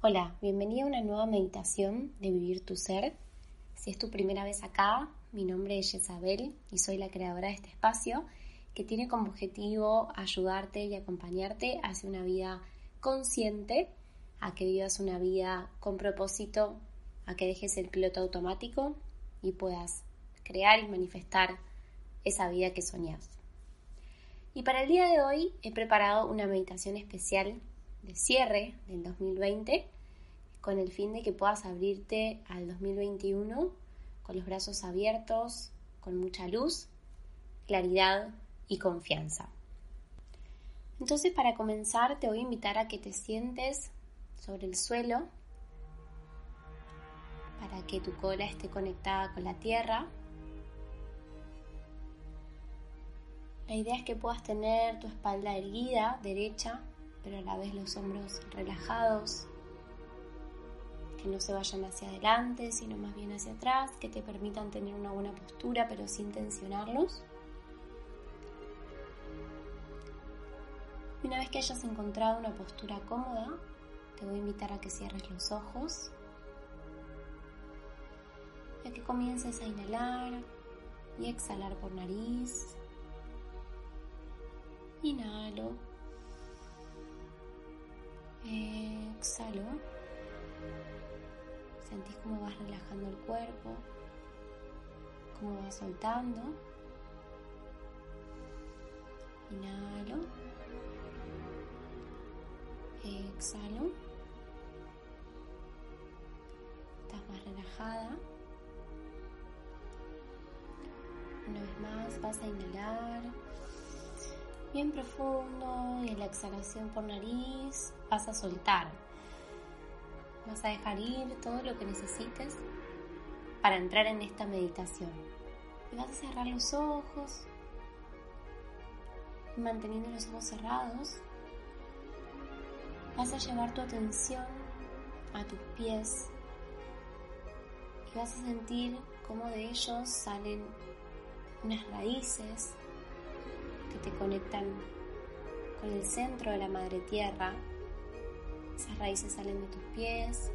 Hola, bienvenida a una nueva meditación de Vivir tu Ser. Si es tu primera vez acá, mi nombre es Jezabel y soy la creadora de este espacio que tiene como objetivo ayudarte y acompañarte hacia una vida consciente, a que vivas una vida con propósito, a que dejes el piloto automático y puedas crear y manifestar esa vida que soñas. Y para el día de hoy he preparado una meditación especial cierre del 2020 con el fin de que puedas abrirte al 2021 con los brazos abiertos, con mucha luz, claridad y confianza. Entonces para comenzar te voy a invitar a que te sientes sobre el suelo para que tu cola esté conectada con la tierra. La idea es que puedas tener tu espalda erguida, derecha, pero a la vez los hombros relajados, que no se vayan hacia adelante, sino más bien hacia atrás, que te permitan tener una buena postura, pero sin tensionarlos. Una vez que hayas encontrado una postura cómoda, te voy a invitar a que cierres los ojos, a que comiences a inhalar y exhalar por nariz. Inhalo Exhalo. Sentís cómo vas relajando el cuerpo, cómo vas soltando. Inhalo. Exhalo. Estás más relajada. Una vez más vas a inhalar bien profundo y en la exhalación por nariz vas a soltar. Vas a dejar ir todo lo que necesites para entrar en esta meditación. Y vas a cerrar los ojos, manteniendo los ojos cerrados. Vas a llevar tu atención a tus pies y vas a sentir cómo de ellos salen unas raíces que te conectan con el centro de la madre tierra. Esas raíces salen de tus pies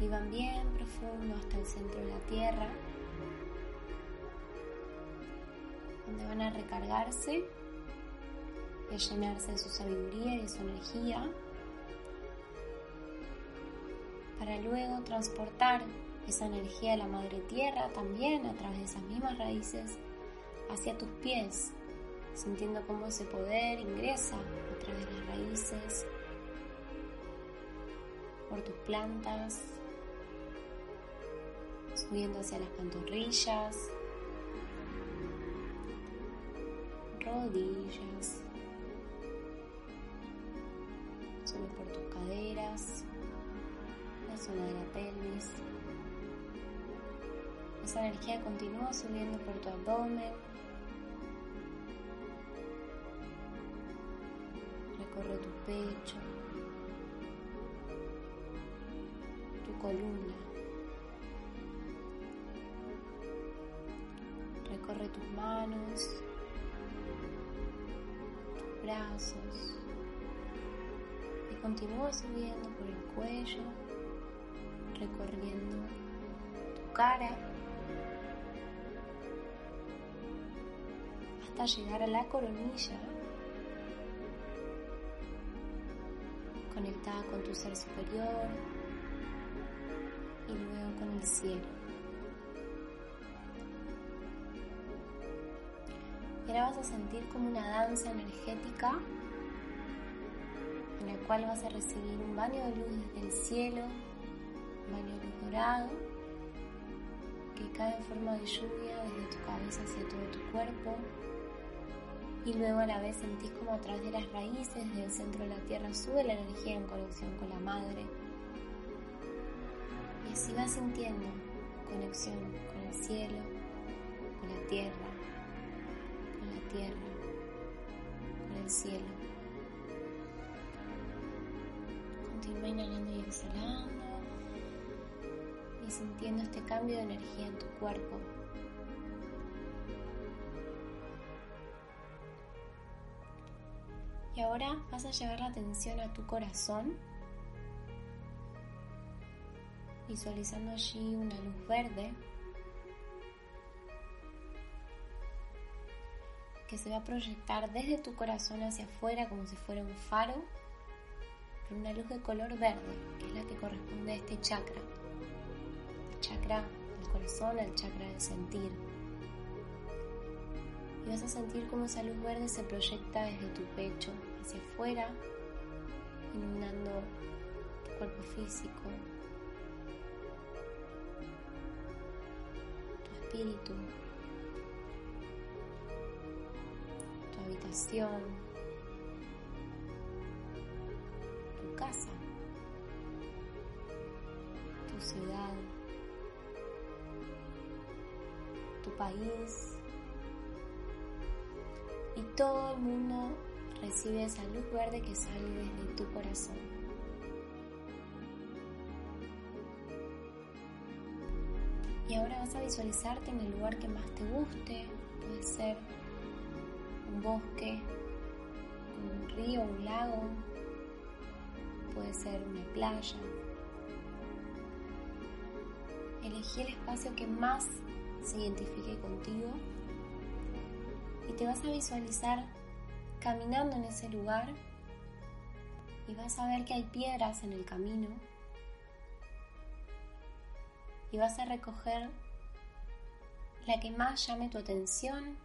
y van bien profundo hasta el centro de la tierra, donde van a recargarse y a llenarse de su sabiduría y de su energía, para luego transportar esa energía de la madre tierra también a través de esas mismas raíces hacia tus pies, sintiendo cómo ese poder ingresa a través de las raíces, por tus plantas, subiendo hacia las pantorrillas, rodillas, sube por tus caderas, la zona de la pelvis. Esa energía continúa subiendo por tu abdomen, recorre tu pecho, tu columna, recorre tus manos, tus brazos y continúa subiendo por el cuello, recorriendo tu cara hasta llegar a la coronilla con tu ser superior y luego con el cielo. Y ahora vas a sentir como una danza energética en la cual vas a recibir un baño de luz desde el cielo, un baño de luz dorado que cae en forma de lluvia desde tu cabeza hacia todo tu cuerpo y luego a la vez sentís como a través de las raíces del centro de la tierra sube la energía en conexión con la madre. Y así vas sintiendo conexión con el cielo, con la tierra, con la tierra, con el cielo. Continúa inhalando y exhalando y sintiendo este cambio de energía en tu cuerpo. Ahora vas a llevar la atención a tu corazón visualizando allí una luz verde que se va a proyectar desde tu corazón hacia afuera como si fuera un faro, pero una luz de color verde, que es la que corresponde a este chakra, el chakra del corazón, el chakra del sentir. Y vas a sentir como esa luz verde se proyecta desde tu pecho hacia afuera, inundando tu cuerpo físico, tu espíritu, habitación, tu casa, tu ciudad, tu país. Y todo el mundo recibe esa luz verde que sale desde tu corazón. Y ahora vas a visualizarte en el lugar que más te guste, puede ser un bosque, un río, un lago, puede ser una playa. Elegí el espacio que más se identifique contigo y te vas a visualizar caminando en ese lugar y vas a ver que hay piedras en el camino y vas a recoger la que más llame tu atención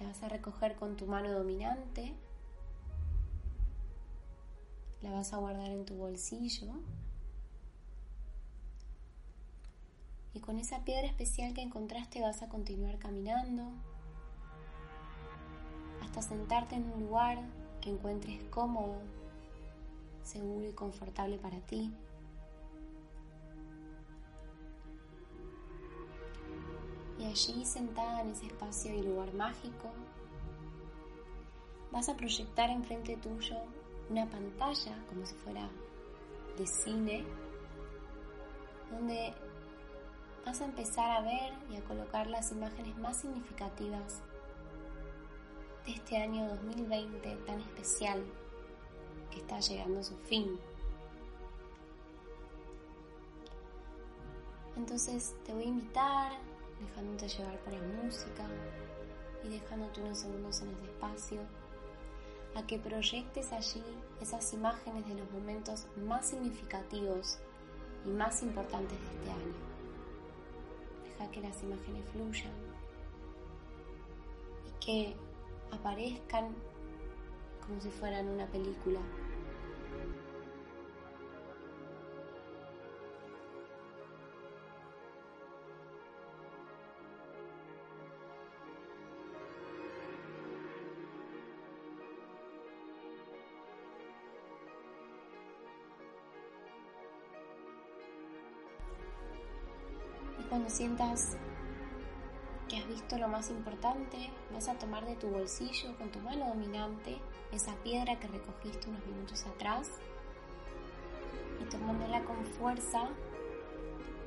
La vas a recoger con tu mano dominante. La vas a guardar en tu bolsillo. Y con esa piedra especial que encontraste vas a continuar caminando hasta sentarte en un lugar que encuentres cómodo, seguro y confortable para ti. Y allí sentada en ese espacio y lugar mágico, vas a proyectar enfrente tuyo una pantalla como si fuera de cine, donde vas a empezar a ver y a colocar las imágenes más significativas de este año 2020 tan especial que está llegando a su fin. Entonces te voy a invitar dejándote llevar por la música y dejándote unos segundos en ese espacio, a que proyectes allí esas imágenes de los momentos más significativos y más importantes de este año. Deja que las imágenes fluyan y que aparezcan como si fueran una película sientas que has visto lo más importante, vas a tomar de tu bolsillo con tu mano dominante esa piedra que recogiste unos minutos atrás y tomándola con fuerza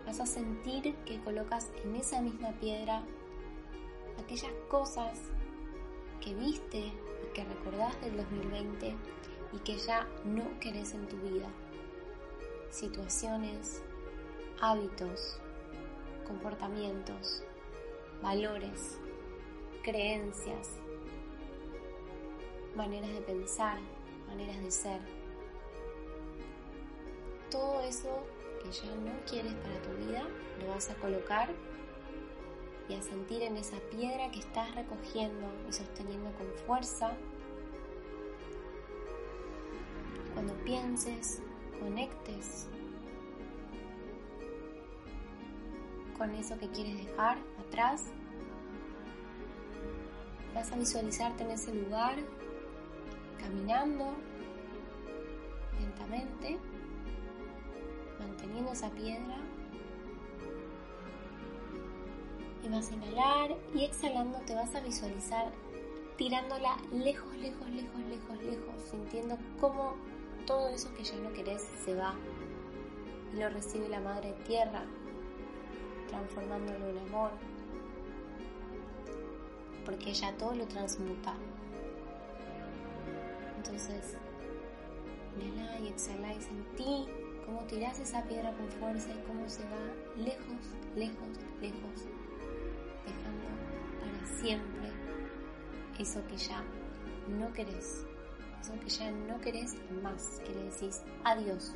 vas a sentir que colocas en esa misma piedra aquellas cosas que viste y que recordás del 2020 y que ya no querés en tu vida. Situaciones, hábitos, comportamientos, valores, creencias, maneras de pensar, maneras de ser. Todo eso que ya no quieres para tu vida lo vas a colocar y a sentir en esa piedra que estás recogiendo y sosteniendo con fuerza. Cuando pienses, conectes con eso que quieres dejar atrás. Vas a visualizarte en ese lugar, caminando lentamente, manteniendo esa piedra. Y vas a inhalar y exhalando te vas a visualizar tirándola lejos, lejos, lejos, lejos, lejos, sintiendo cómo todo eso que ya no querés se va y lo recibe la madre tierra transformándolo en amor, porque ella todo lo transmuta. Entonces, Inhala y exhala y sentí cómo tiras esa piedra con fuerza y cómo se va lejos, lejos, lejos, dejando para siempre eso que ya no querés, eso que ya no querés más, que le decís adiós.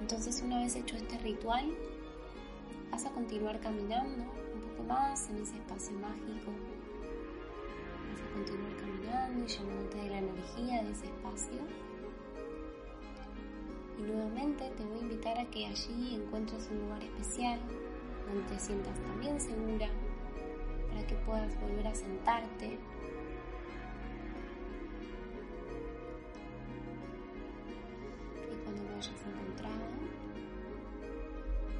Entonces una vez hecho este ritual, vas a continuar caminando un poco más en ese espacio mágico. Vas a continuar caminando y llenándote de la energía de ese espacio. Y nuevamente te voy a invitar a que allí encuentres un lugar especial donde te sientas también segura para que puedas volver a sentarte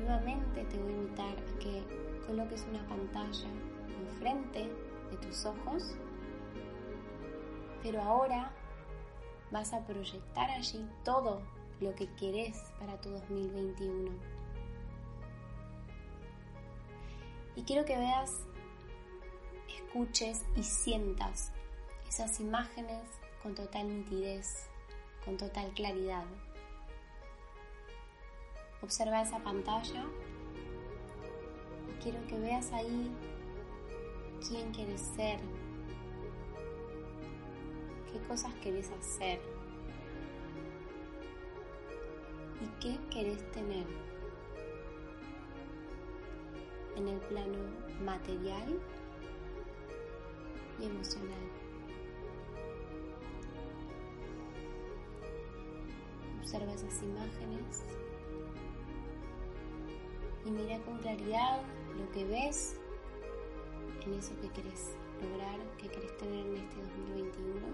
nuevamente te voy a invitar a que coloques una pantalla enfrente de tus ojos, pero ahora vas a proyectar allí todo lo que querés para tu 2021. Y quiero que veas, escuches y sientas esas imágenes con total nitidez, con total claridad. Observa esa pantalla. Quiero que veas ahí quién quieres ser, qué cosas querés hacer y qué querés tener en el plano material y emocional. Observa esas imágenes y mira con claridad lo que ves en eso que querés lograr, que querés tener en este 2021.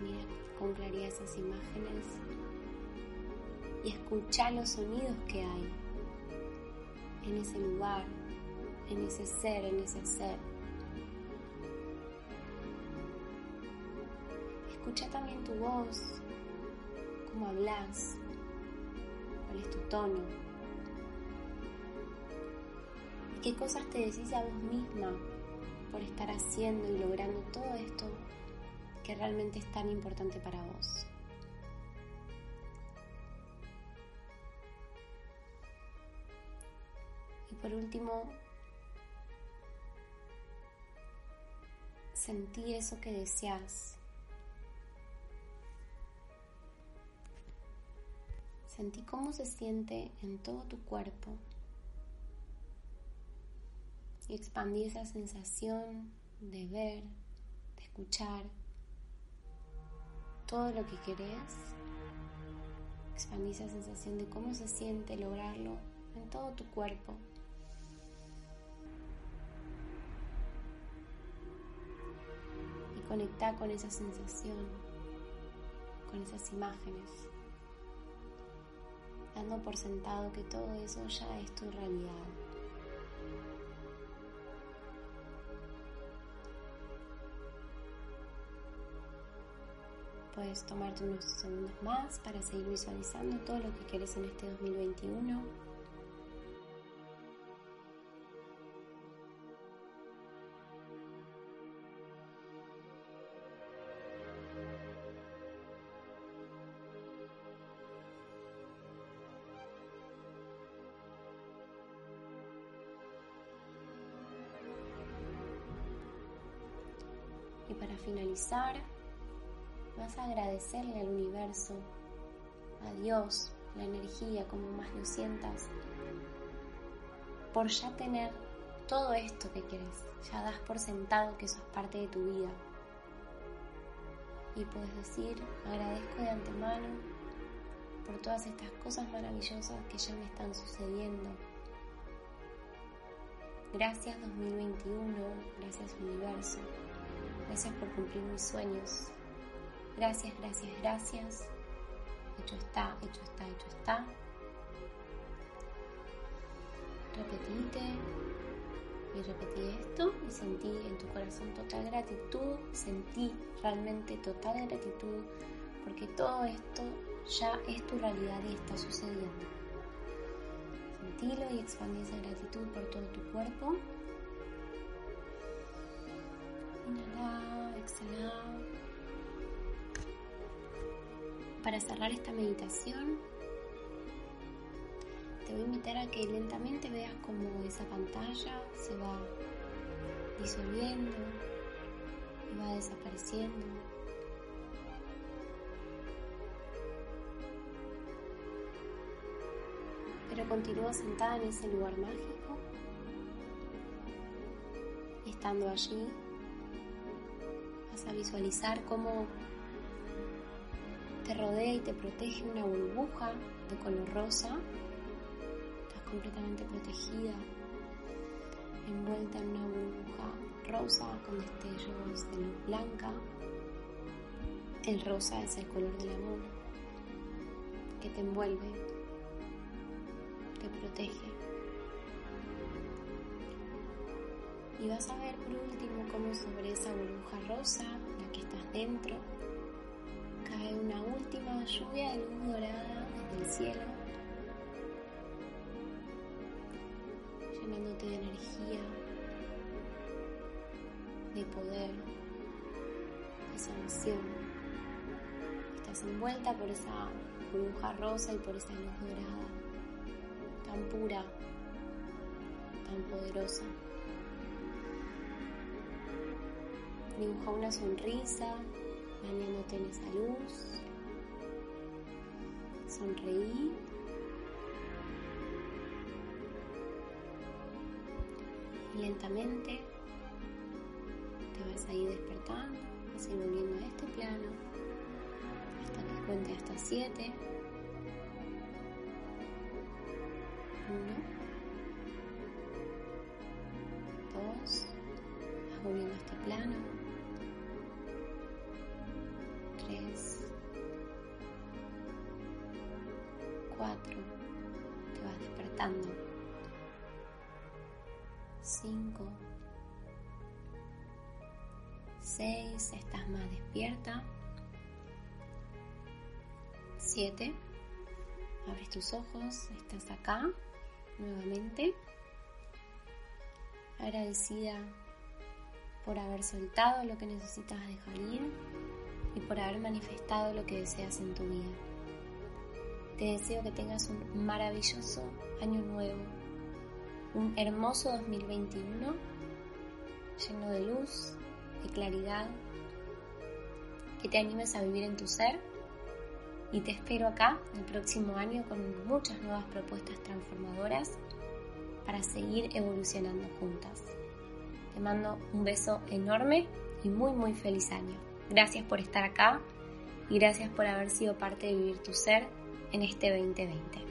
Mira con claridad esas imágenes y escucha los sonidos que hay en ese lugar, en ese ser, en ese ser. Escucha también tu voz, cómo hablas, es tu tono. ¿Y qué cosas te decís a vos misma por estar haciendo y logrando todo esto que realmente es tan importante para vos? Y por último, sentí eso que deseas Sentí cómo se siente en todo tu cuerpo y expandí esa sensación de ver, de escuchar todo lo que querés. Expandí esa sensación de cómo se siente lograrlo en todo tu cuerpo. Y conecta con esa sensación, con esas imágenes dando por sentado que todo eso ya es tu realidad. Puedes tomarte unos segundos más para seguir visualizando todo lo que quieres en este 2021. Y para finalizar, vas a agradecerle al universo, a Dios, la energía, como más lo sientas, por ya tener todo esto que quieres. Ya das por sentado que eso es parte de tu vida. Y puedes decir, agradezco de antemano por todas estas cosas maravillosas que ya me están sucediendo. Gracias 2021, gracias universo. Gracias por cumplir mis sueños. Gracias, gracias, gracias. Hecho está, hecho está, hecho está. Repetite y repetí esto y sentí en tu corazón total gratitud, sentí realmente total gratitud porque todo esto ya es tu realidad y está sucediendo. Sentilo y expandí esa gratitud por todo tu cuerpo Inhala, exhala. Para cerrar esta meditación, te voy a invitar a que lentamente veas cómo esa pantalla se va disolviendo y va desapareciendo. Pero continúa sentada en ese lugar mágico. Estando allí, a visualizar cómo te rodea y te protege una burbuja de color rosa completamente protegida, envuelta en una burbuja rosa con destellos de luz blanca. El rosa es el color del amor que te envuelve, te protege. Y vas a ver por último cómo sobre esa burbuja rosa, la que estás dentro, cae una última lluvia de luz dorada desde el cielo de energía, de poder, de sanación. Estás envuelta por esa burbuja rosa y por esa luz dorada, tan pura, tan poderosa. Dibuja una sonrisa, bañándote en esa luz. Sonreí lentamente te vas a ir despertando, vas a ir volviendo a este plano hasta que cuente hasta 7. Despertando. 5, 6, estás más despierta. 7, abres tus ojos, estás acá nuevamente. Agradecida por haber soltado lo que necesitas dejar ir y por haber manifestado lo que deseas en tu vida. Te deseo que tengas un maravilloso año nuevo un hermoso 2021 lleno de luz, de claridad, que te animes a vivir en tu ser y te espero acá el próximo año con muchas nuevas propuestas transformadoras para seguir evolucionando juntas. Te mando un beso enorme y muy muy feliz año. Gracias por estar acá y gracias por haber sido parte de vivir tu ser en este 2020.